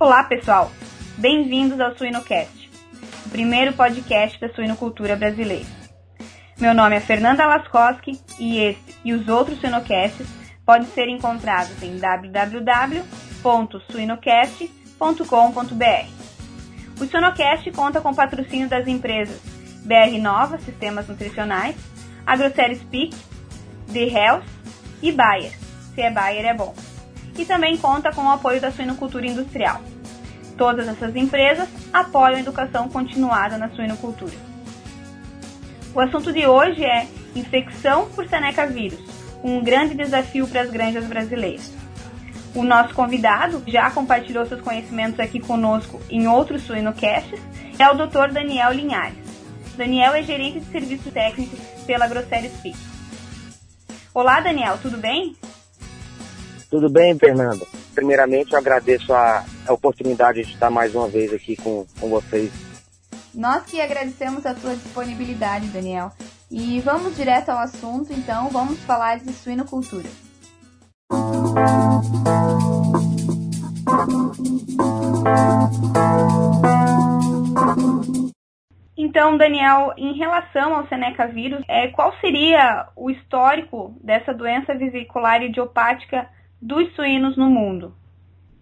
Olá, pessoal! Bem-vindos ao Suinocast, o primeiro podcast da suinocultura brasileira. Meu nome é Fernanda Laskoski e este e os outros Suinocasts podem ser encontrados em www.suinocast.com.br. O Suinocast conta com patrocínio das empresas BR Nova Sistemas Nutricionais, AgroSéries Peak, The Health e Bayer. Se é Bayer é bom. E também conta com o apoio da suinocultura industrial. Todas essas empresas apoiam a educação continuada na suinocultura. O assunto de hoje é infecção por Seneca vírus, um grande desafio para as granjas brasileiras. O nosso convidado já compartilhou seus conhecimentos aqui conosco em outros suinocasts, é o Dr. Daniel Linhares. Daniel é gerente de serviços técnicos pela Grosseries Peak. Olá, Daniel, tudo bem? Tudo bem, Fernanda? Primeiramente, eu agradeço a, a oportunidade de estar mais uma vez aqui com, com vocês. Nós que agradecemos a sua disponibilidade, Daniel. E vamos direto ao assunto, então, vamos falar de suinocultura. Então, Daniel, em relação ao Seneca vírus, é, qual seria o histórico dessa doença vesicular idiopática dos suínos no mundo?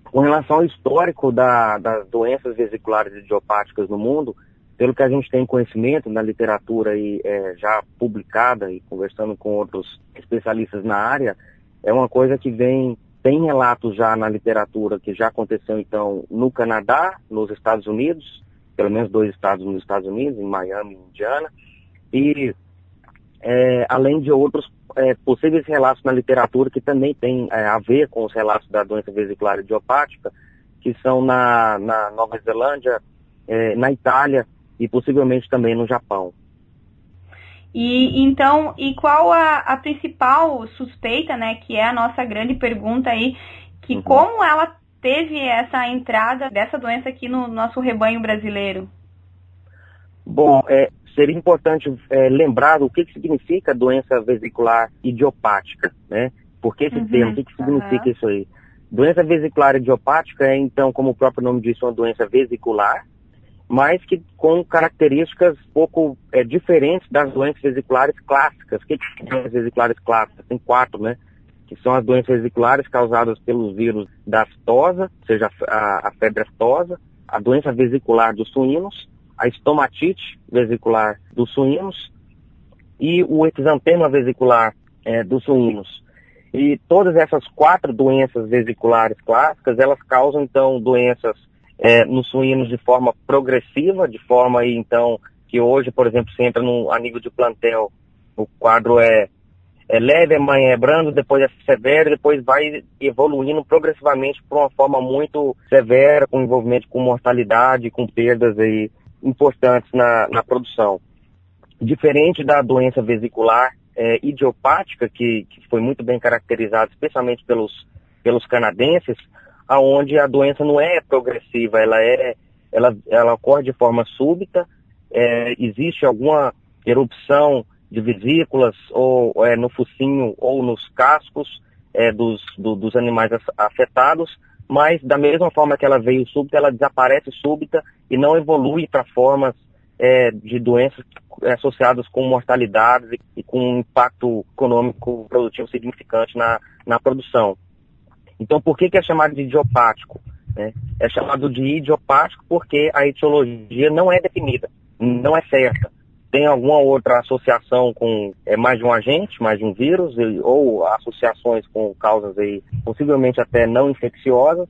Com relação ao histórico da, das doenças vesiculares idiopáticas no mundo, pelo que a gente tem conhecimento na literatura aí, é, já publicada e conversando com outros especialistas na área, é uma coisa que vem, tem relatos já na literatura que já aconteceu então no Canadá, nos Estados Unidos, pelo menos dois estados nos Estados Unidos, em Miami e Indiana, e é, além de outros é, possíveis relatos na literatura que também tem é, a ver com os relatos da doença vesicular idiopática, que são na, na Nova Zelândia, é, na Itália e possivelmente também no Japão. E então, e qual a, a principal suspeita, né, que é a nossa grande pergunta aí, que uhum. como ela teve essa entrada dessa doença aqui no nosso rebanho brasileiro? Bom, é, seria importante é, lembrar o que, que significa doença vesicular idiopática, né? Por que esse uhum, termo? O que, que significa uhum. isso aí? Doença vesicular idiopática é, então, como o próprio nome diz, uma doença vesicular, mas que com características pouco é, diferentes das doenças vesiculares clássicas. O que, que são doenças vesiculares clássicas? Tem quatro, né? Que são as doenças vesiculares causadas pelos vírus da aftosa, ou seja, a, a febre aftosa, a doença vesicular dos suínos, a estomatite vesicular dos suínos e o exantema vesicular é, dos suínos. E todas essas quatro doenças vesiculares clássicas, elas causam então doenças é, nos suínos de forma progressiva, de forma aí então que hoje, por exemplo, se entra no, a nível de plantel, o quadro é, é leve, é, é brando, depois é severo, depois vai evoluindo progressivamente para uma forma muito severa, com envolvimento com mortalidade, com perdas aí importantes na, na produção. Diferente da doença vesicular é, idiopática, que, que foi muito bem caracterizada, especialmente pelos, pelos canadenses, aonde a doença não é progressiva, ela é ela, ela ocorre de forma súbita, é, existe alguma erupção de vesículas ou é, no focinho ou nos cascos é, dos, do, dos animais afetados, mas da mesma forma que ela veio súbita, ela desaparece súbita e não evolui para formas é, de doenças associadas com mortalidades e, e, com um impacto econômico produtivo significante na, na produção. Então, por que, que é chamado de idiopático? Né? É chamado de idiopático porque a etiologia não é definida, não é certa. Tem alguma outra associação com é, mais de um agente, mais de um vírus, ou associações com causas aí, possivelmente até não infecciosas,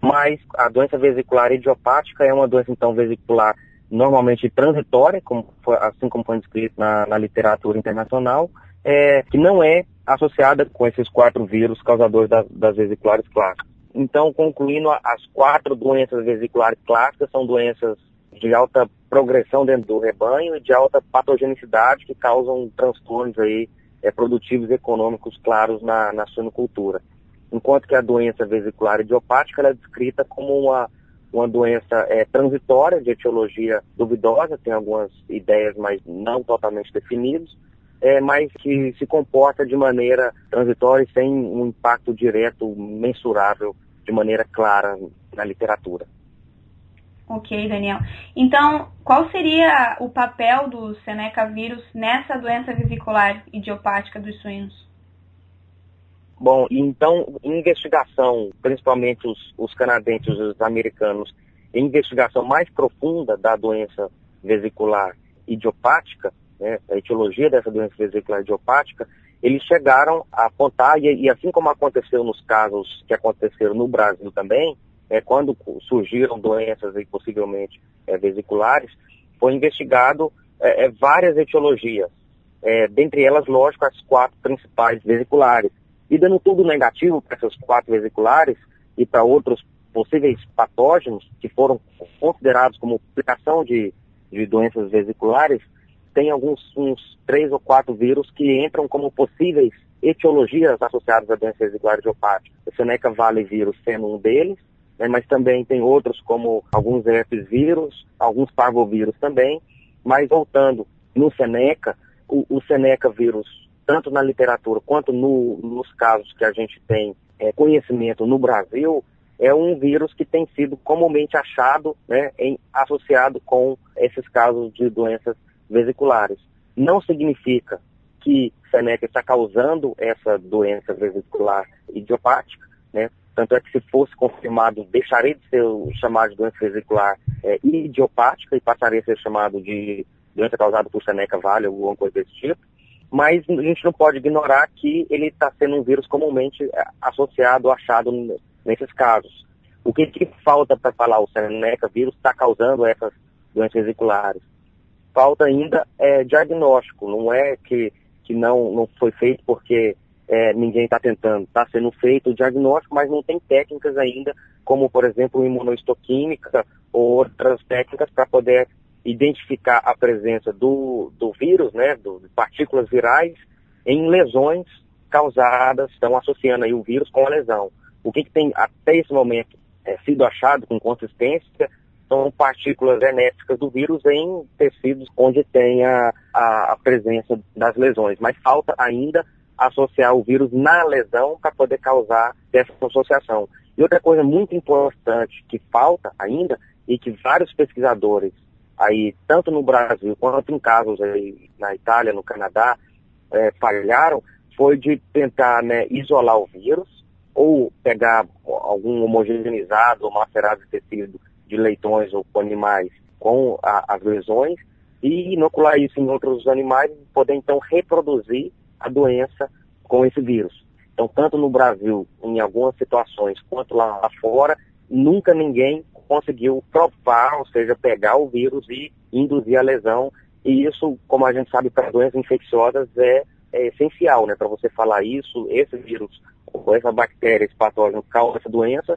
mas a doença vesicular idiopática é uma doença, então, vesicular normalmente transitória, como foi, assim como foi descrito na, na literatura internacional, é, que não é associada com esses quatro vírus causadores das, das vesiculares clássicas. Então, concluindo, as quatro doenças vesiculares clássicas são doenças de alta progressão dentro do rebanho e de alta patogenicidade que causam transtornos aí, é, produtivos e econômicos claros na, na suinocultura. Enquanto que a doença vesicular idiopática é descrita como uma, uma doença é, transitória, de etiologia duvidosa, tem algumas ideias, mas não totalmente definidas, é, mas que se comporta de maneira transitória e sem um impacto direto, mensurável de maneira clara na literatura. Ok, Daniel. Então, qual seria o papel do Seneca vírus nessa doença vesicular idiopática dos suínos? Bom, então, investigação, principalmente os, os canadenses e os americanos, investigação mais profunda da doença vesicular idiopática, né, a etiologia dessa doença vesicular idiopática, eles chegaram a apontar, e, e, assim como aconteceu nos casos que aconteceram no Brasil também, é, quando surgiram doenças e possivelmente é, vesiculares, foi investigado é, é várias etiologias, é, dentre elas, lógico, as quatro principais vesiculares. E dando tudo negativo para essas quatro vesiculares e para outros possíveis patógenos que foram considerados como aplicação de, de doenças vesiculares, tem alguns uns três ou quatro vírus que entram como possíveis etiologias associadas à doença vesicular idiopática. O Seneca Valley vírus sendo um deles, né, mas também tem outros como alguns herpes vírus, alguns parvovírus também. Mas voltando no Seneca, o, o Seneca vírus tanto na literatura quanto no, nos casos que a gente tem é, conhecimento no Brasil, é um vírus que tem sido comumente achado né, em, associado com esses casos de doenças vesiculares. Não significa que Seneca está causando essa doença vesicular idiopática, né? Tanto é que se fosse confirmado, deixaria de ser chamado de doença vesicular é, idiopática e passaria a ser chamado de doença causada por Seneca Valley ou alguma coisa desse tipo mas a gente não pode ignorar que ele está sendo um vírus comumente é, associado, achado nesses casos. O que, que falta para falar o Seneca vírus está causando essas doenças vesiculares? Falta ainda é, diagnóstico, não é que, que não, não foi feito porque é, ninguém está tentando. Está sendo feito o diagnóstico, mas não tem técnicas ainda, como por exemplo imunohistoquímica ou outras técnicas para poder identificar a presença do, do vírus, né, do, de partículas virais, em lesões causadas, estão associando aí o vírus com a lesão. O que, que tem até esse momento é, sido achado com consistência são partículas genéticas do vírus em tecidos onde tem a, a, a presença das lesões, mas falta ainda associar o vírus na lesão para poder causar essa associação. E outra coisa muito importante que falta ainda e que vários pesquisadores aí, tanto no Brasil quanto em casos aí na Itália, no Canadá, é, falharam, foi de tentar né, isolar o vírus ou pegar algum homogeneizado ou macerado de tecido de leitões ou animais com a, as lesões e inocular isso em outros animais e poder então reproduzir a doença com esse vírus. Então, tanto no Brasil, em algumas situações, quanto lá fora, nunca ninguém conseguiu provar, ou seja, pegar o vírus e induzir a lesão. E isso, como a gente sabe, para doenças infecciosas é, é essencial, né? Para você falar isso, esse vírus ou essa bactéria, esse patógeno causa essa doença,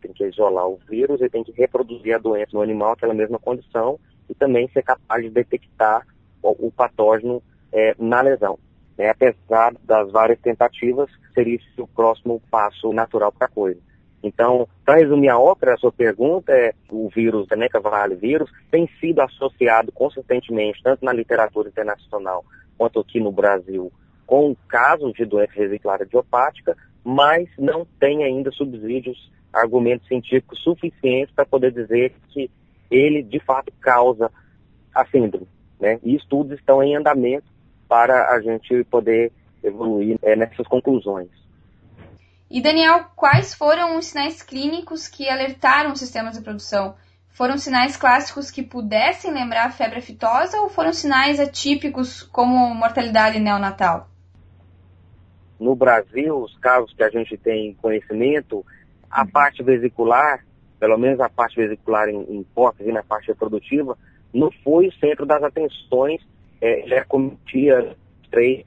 tem que isolar o vírus e tem que reproduzir a doença no animal, aquela mesma condição, e também ser capaz de detectar o, o patógeno é, na lesão. É, apesar das várias tentativas, seria o próximo passo natural para a coisa. Então, para resumir a ópera, a sua pergunta é o vírus, o Neca Valley vírus, tem sido associado consistentemente, tanto na literatura internacional quanto aqui no Brasil, com casos de doença vesicular idiopática, mas não tem ainda subsídios, argumentos científicos suficientes para poder dizer que ele de fato causa a síndrome. Né? E estudos estão em andamento para a gente poder evoluir é, nessas conclusões. E Daniel, quais foram os sinais clínicos que alertaram os sistemas de produção? Foram sinais clássicos que pudessem lembrar a febre aftosa ou foram sinais atípicos como mortalidade neonatal? No Brasil, os casos que a gente tem conhecimento, a uhum. parte vesicular, pelo menos a parte vesicular em, em porcas e na parte reprodutiva, não foi o centro das atenções, é, já cometia 3%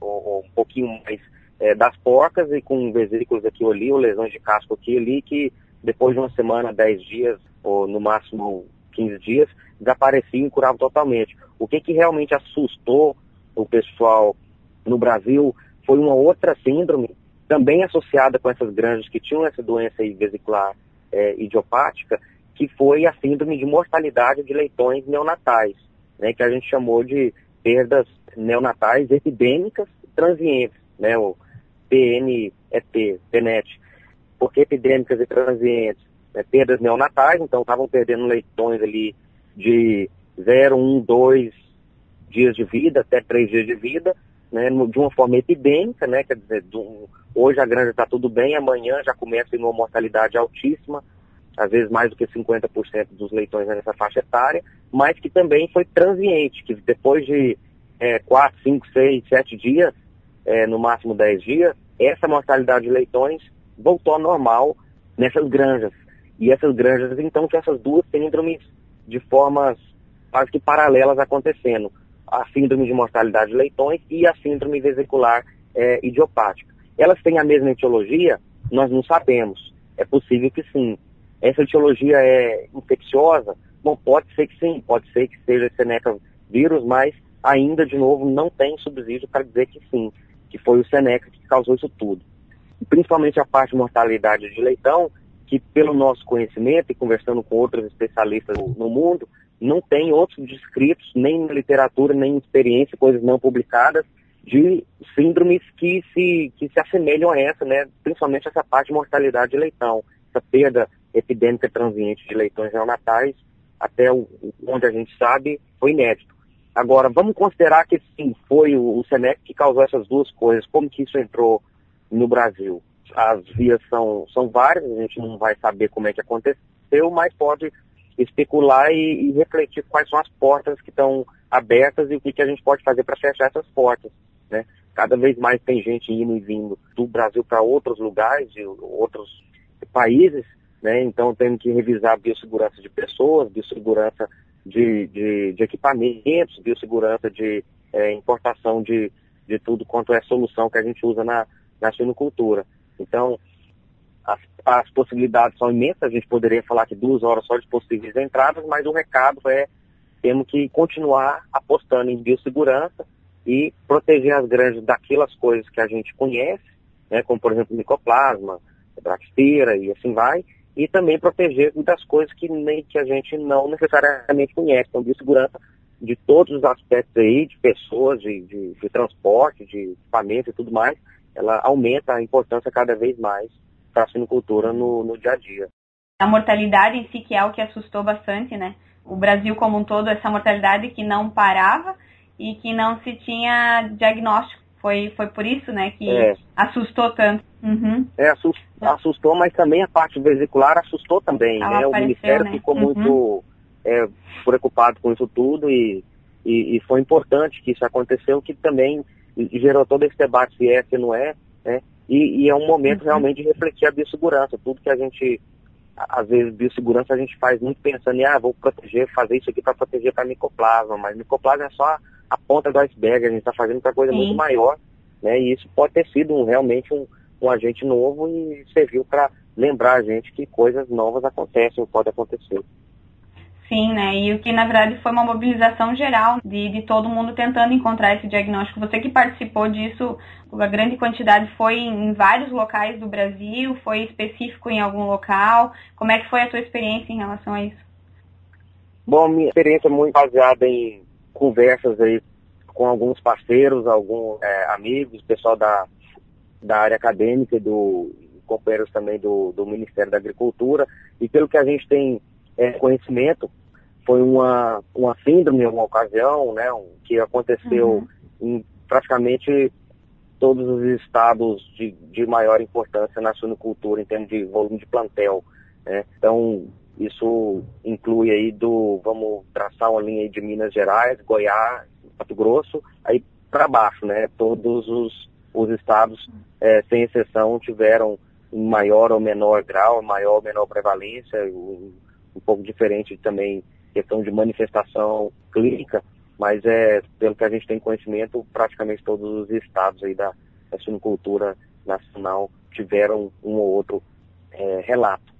ou, ou um pouquinho mais é, das porcas e com vesículos aqui ou ali, ou lesões de casco aqui e ali, que depois de uma semana, 10 dias, ou no máximo 15 dias, desapareciam e curavam totalmente. O que, que realmente assustou o pessoal no Brasil foi uma outra síndrome, também associada com essas granjas que tinham essa doença vesicular é, idiopática, que foi a síndrome de mortalidade de leitões neonatais, né, que a gente chamou de perdas neonatais epidêmicas transientes, né, o, PNET, PNET. porque epidêmicas e transientes, né, perdas neonatais, então estavam perdendo leitões ali de 0, 1, 2 dias de vida até 3 dias de vida, né, de uma forma epidêmica, né, quer dizer, do, hoje a granja está tudo bem, amanhã já começa em uma mortalidade altíssima, às vezes mais do que 50% dos leitões nessa faixa etária, mas que também foi transiente, que depois de é, 4, 5, 6, 7 dias, é, no máximo 10 dias, essa mortalidade de leitões voltou ao normal nessas granjas. E essas granjas, então, que essas duas síndromes de formas quase que paralelas acontecendo. A síndrome de mortalidade de leitões e a síndrome vesicular é, idiopática. Elas têm a mesma etiologia? Nós não sabemos. É possível que sim. Essa etiologia é infecciosa? Bom, pode ser que sim, pode ser que seja Seneca vírus, mas ainda, de novo, não tem subsídio para dizer que sim, que foi o Seneca que causou isso tudo. Principalmente a parte de mortalidade de leitão, que pelo nosso conhecimento e conversando com outros especialistas no mundo, não tem outros descritos, nem na literatura, nem em experiência, coisas não publicadas, de síndromes que se, que se assemelham a essa, né? principalmente essa parte de mortalidade de leitão, essa perda epidêmica transiente de leitões neonatais, até o, onde a gente sabe, foi inédito. Agora, vamos considerar que sim, foi o, o Senec que causou essas duas coisas. Como que isso entrou no Brasil? As vias são, são várias, a gente não vai saber como é que aconteceu, mas pode especular e, e refletir quais são as portas que estão abertas e o que, que a gente pode fazer para fechar essas portas. Né? Cada vez mais tem gente indo e vindo do Brasil para outros lugares, e outros países, né? Então temos que revisar a biossegurança de pessoas, biossegurança de, de, de equipamentos, biossegurança de é, importação de, de tudo quanto é solução que a gente usa na, na suinocultura. Então, as, as possibilidades são imensas, a gente poderia falar que duas horas só de possíveis entradas, mas o recado é temos que continuar apostando em biossegurança e proteger as granjas daquelas coisas que a gente conhece, né, como por exemplo micoplasma, bactéria e assim vai, e também proteger das coisas que, nem, que a gente não necessariamente conhece. Então, de segurança de todos os aspectos aí, de pessoas, de, de, de transporte, de equipamento e tudo mais, ela aumenta a importância cada vez mais para a sinocultura no, no dia a dia. A mortalidade em si que é o que assustou bastante, né? O Brasil como um todo, essa mortalidade que não parava e que não se tinha diagnóstico foi, foi por isso, né, que é. assustou tanto. Uhum. É, assustou, assustou, mas também a parte vesicular assustou também, Ela né? Apareceu, o Ministério né? ficou uhum. muito é, preocupado com isso tudo e, e, e, foi importante que isso aconteceu, que também gerou todo esse debate se é, se não é, né? E, e é um momento uhum. realmente de refletir a biossegurança, tudo que a gente às vezes biossegurança a gente faz muito pensando em, ah, vou proteger, fazer isso aqui para proteger para micoplasma, mas micoplasma é só a ponta do iceberg, a gente está fazendo para coisa Sim. muito maior, né? E isso pode ter sido um, realmente um, um agente novo e serviu para lembrar a gente que coisas novas acontecem ou podem acontecer. Sim, né? E o que na verdade foi uma mobilização geral de, de todo mundo tentando encontrar esse diagnóstico. Você que participou disso, a grande quantidade foi em vários locais do Brasil, foi específico em algum local? Como é que foi a tua experiência em relação a isso? Bom, minha experiência é muito baseada em conversas aí com alguns parceiros, alguns é, amigos, pessoal da, da área acadêmica e do companheiros também do, do Ministério da Agricultura. E pelo que a gente tem é, conhecimento, foi uma, uma síndrome, uma ocasião, né, um, que aconteceu uhum. em praticamente todos os estados de, de maior importância na suinocultura em termos de volume de plantel. Né? Então, isso inclui aí do, vamos traçar uma linha de Minas Gerais, Goiás, Mato Grosso, aí para baixo, né? Todos os, os estados, é, sem exceção, tiveram maior ou menor grau, maior ou menor prevalência, um, um pouco diferente também questão de manifestação clínica, mas é, pelo que a gente tem conhecimento, praticamente todos os estados aí da, da nacional tiveram um ou outro é, relato.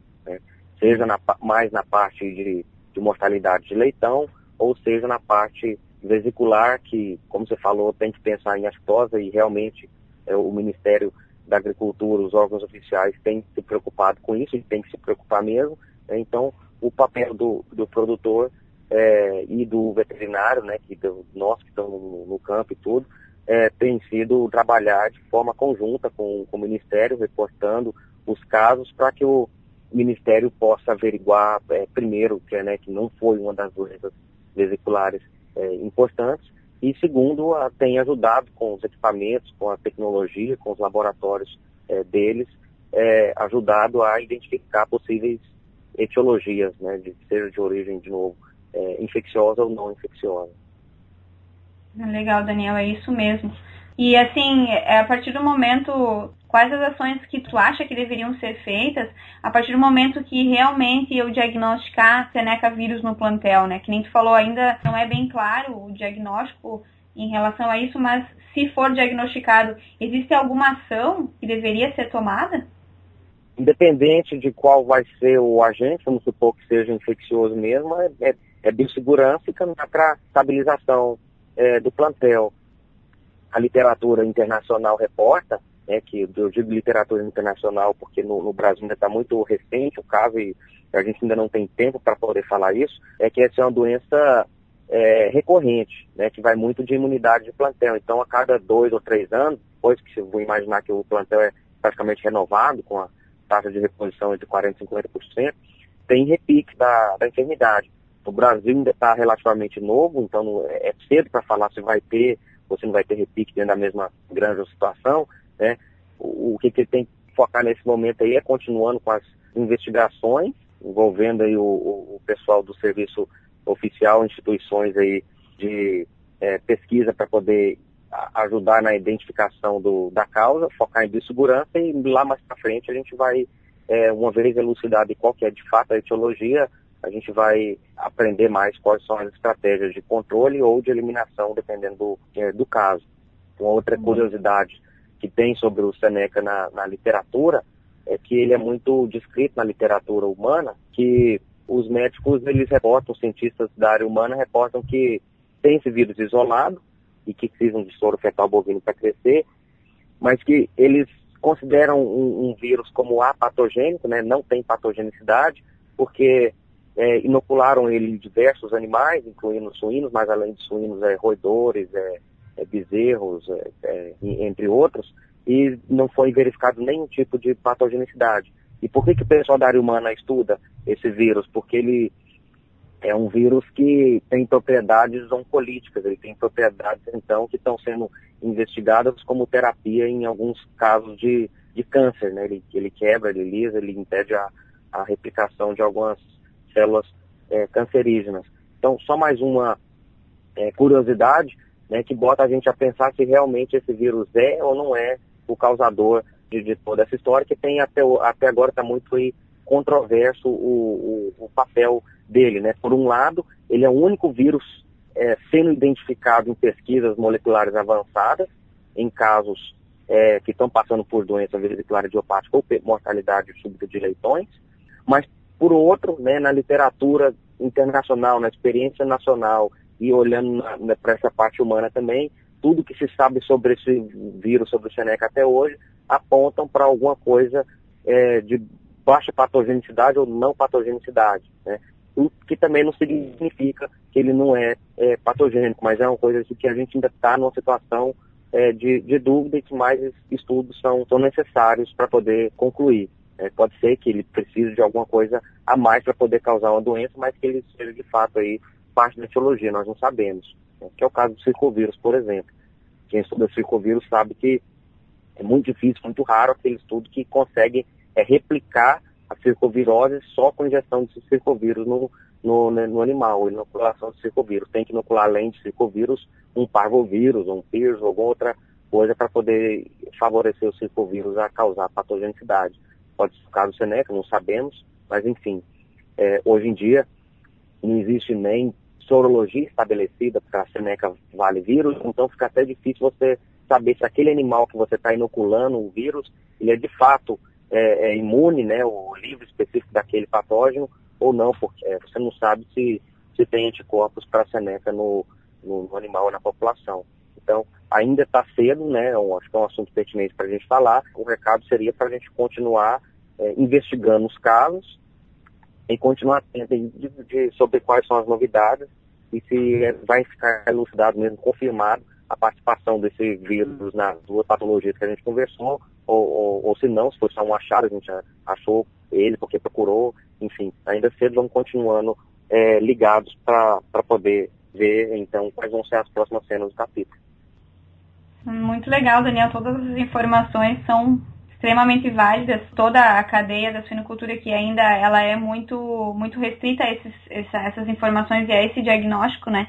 Seja na, mais na parte de, de mortalidade de leitão, ou seja na parte vesicular, que, como você falou, tem que pensar em aftosa e realmente é, o Ministério da Agricultura, os órgãos oficiais têm se preocupado com isso e tem que se preocupar mesmo. Né? Então, o papel do, do produtor é, e do veterinário, né, que nós que estamos no, no campo e tudo, é, tem sido trabalhar de forma conjunta com, com o Ministério, reportando os casos para que o Ministério possa averiguar é, primeiro que, né, que não foi uma das doenças vesiculares é, importantes e segundo a, tem ajudado com os equipamentos, com a tecnologia, com os laboratórios é, deles, é, ajudado a identificar possíveis etiologias, né, de seja de origem de novo é, infecciosa ou não infecciosa. Legal, Daniel, é isso mesmo. E assim, é, a partir do momento, quais as ações que tu acha que deveriam ser feitas a partir do momento que realmente eu diagnosticar Seneca vírus no plantel, né? Que nem tu falou, ainda não é bem claro o diagnóstico em relação a isso, mas se for diagnosticado, existe alguma ação que deveria ser tomada? Independente de qual vai ser o agente, vamos supor que seja infeccioso mesmo, é, é, é biossegurança e caminhar para estabilização é, do plantel. A literatura internacional reporta, né, que eu digo literatura internacional porque no, no Brasil ainda está muito recente o caso e a gente ainda não tem tempo para poder falar isso, é que essa é uma doença é, recorrente, né, que vai muito de imunidade de plantel. Então, a cada dois ou três anos, depois que vou imaginar que o plantel é praticamente renovado, com a taxa de reposição de 40% e 50%, tem repique da, da enfermidade. O Brasil ainda está relativamente novo, então é, é cedo para falar se vai ter ou se não vai ter repique dentro da mesma grande situação. Né? O, o que, que tem que focar nesse momento aí é continuando com as investigações, envolvendo aí o, o, o pessoal do serviço oficial, instituições aí de é, pesquisa para poder ajudar na identificação do, da causa, focar em biossegurança e lá mais para frente a gente vai, é, uma vez elucidado qual que é de fato a etiologia, a gente vai aprender mais quais são as estratégias de controle ou de eliminação, dependendo do, é, do caso. Uma outra uhum. curiosidade que tem sobre o Seneca na, na literatura é que ele é muito descrito na literatura humana, que os médicos, eles reportam, os cientistas da área humana reportam que tem esse vírus isolado e que precisam de soro fetal bovino para crescer, mas que eles consideram um, um, vírus como apatogênico, né, não tem patogenicidade, porque é, inocularam ele em diversos animais, incluindo suínos, mas além de suínos, é, roedores, é, bezerros, é, é, entre outros, e não foi verificado nenhum tipo de patogenicidade. E por que, que o pessoal da área humana estuda esse vírus? Porque ele é um vírus que tem propriedades oncolíticas, ele tem propriedades, então, que estão sendo investigadas como terapia em alguns casos de, de câncer, né? Ele, ele quebra, ele lisa, ele impede a, a replicação de algumas células é, cancerígenas. Então, só mais uma é, curiosidade né, que bota a gente a pensar se realmente esse vírus é ou não é o causador de, de toda essa história, que tem até, até agora está muito controverso o, o, o, papel dele. Né? Por um lado, ele é o único vírus é, sendo identificado em pesquisas moleculares avançadas, em casos é, que estão passando por doença vesicular idiopática ou mortalidade súbita de leitões, mas por outro, né, na literatura internacional, na experiência nacional e olhando para essa parte humana também, tudo que se sabe sobre esse vírus, sobre o Seneca até hoje, apontam para alguma coisa é, de baixa patogenicidade ou não patogenicidade, né? O que também não significa que ele não é, é patogênico, mas é uma coisa que a gente ainda está numa situação é, de, de, dúvida e que mais estudos são, são necessários para poder concluir. É, pode ser que ele precise de alguma coisa a mais para poder causar uma doença, mas que ele seja de fato aí parte da etiologia, nós não sabemos. Né? Que é o caso do circovírus, por exemplo. Quem estuda circovírus sabe que é muito difícil, muito raro aquele estudo que consegue é, replicar a circovirose só com injeção de circovírus no, no, né, no animal, inoculação de circovírus. Tem que inocular além de circovírus um parvovírus, um PIRS, alguma outra coisa para poder favorecer o circovírus a causar patogenicidade pode ser o caso Seneca, não sabemos, mas enfim, é, hoje em dia não existe nem sorologia estabelecida para Seneca vale vírus, então fica até difícil você saber se aquele animal que você está inoculando o vírus, ele é de fato é, é imune, né, o livre específico daquele patógeno ou não, porque é, você não sabe se, se tem anticorpos para Seneca no, no, no animal ou na população. Então, ainda está cedo, né? Eu acho que é um assunto pertinente para a gente falar. O recado seria para a gente continuar é, investigando os casos e continuar atento de, de, sobre quais são as novidades e se vai ficar elucidado mesmo, confirmado, a participação desse vírus nas duas patologias que a gente conversou, ou, ou, ou se não, se for só um achado, a gente achou ele porque procurou, enfim, ainda cedo vamos continuando é, ligados para poder ver então quais vão ser as próximas cenas do capítulo. Muito legal, Daniel. Todas as informações são extremamente válidas. Toda a cadeia da suinocultura que ainda ela é muito muito restrita a esses, essa, essas informações e a esse diagnóstico, né?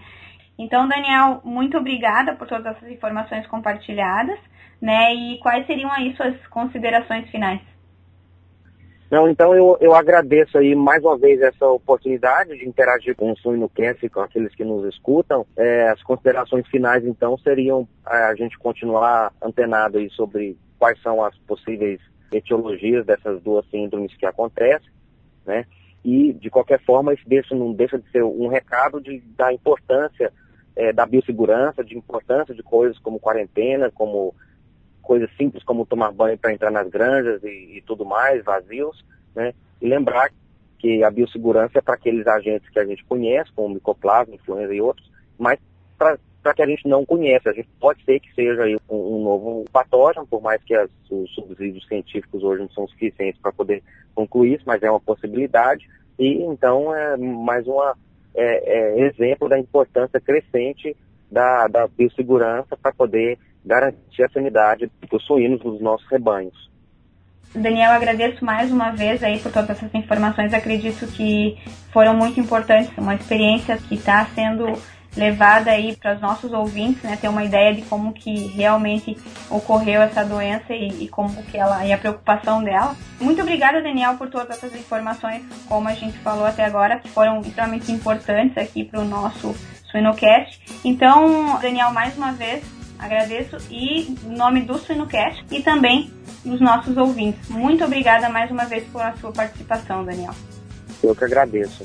Então, Daniel, muito obrigada por todas essas informações compartilhadas, né? E quais seriam aí suas considerações finais? Não, então eu, eu agradeço aí mais uma vez essa oportunidade de interagir com o SuinoCast, com aqueles que nos escutam. É, as considerações finais, então, seriam é, a gente continuar antenado aí sobre quais são as possíveis etiologias dessas duas síndromes que acontecem, né? E, de qualquer forma, isso deixa, não deixa de ser um recado de, da importância é, da biossegurança, de importância de coisas como quarentena, como coisas simples como tomar banho para entrar nas granjas e, e, tudo mais, vazios, né? E lembrar que a biossegurança é para aqueles agentes que a gente conhece, como micoplasma, influenza e outros, mas para que a gente não conhece. A gente pode ser que seja aí um, um novo patógeno, por mais que as, os subsídios científicos hoje não são suficientes para poder concluir isso, mas é uma possibilidade. E então é mais um é, é, exemplo da importância crescente da, da biossegurança para poder garantir a sanidade dos suínos dos nossos rebanhos. Daniel, agradeço mais uma vez aí por todas essas informações. Acredito que foram muito importantes, uma experiência que está sendo levada aí para os nossos ouvintes, né, ter uma ideia de como que realmente ocorreu essa doença e, e, como que ela e a preocupação dela. Muito obrigada, Daniel, por todas essas informações, como a gente falou até agora, que foram extremamente importantes aqui para o nosso Suinocast. Então, Daniel, mais uma vez, Agradeço e em nome do Suinocast e também dos nossos ouvintes. Muito obrigada mais uma vez pela sua participação, Daniel. Eu que agradeço.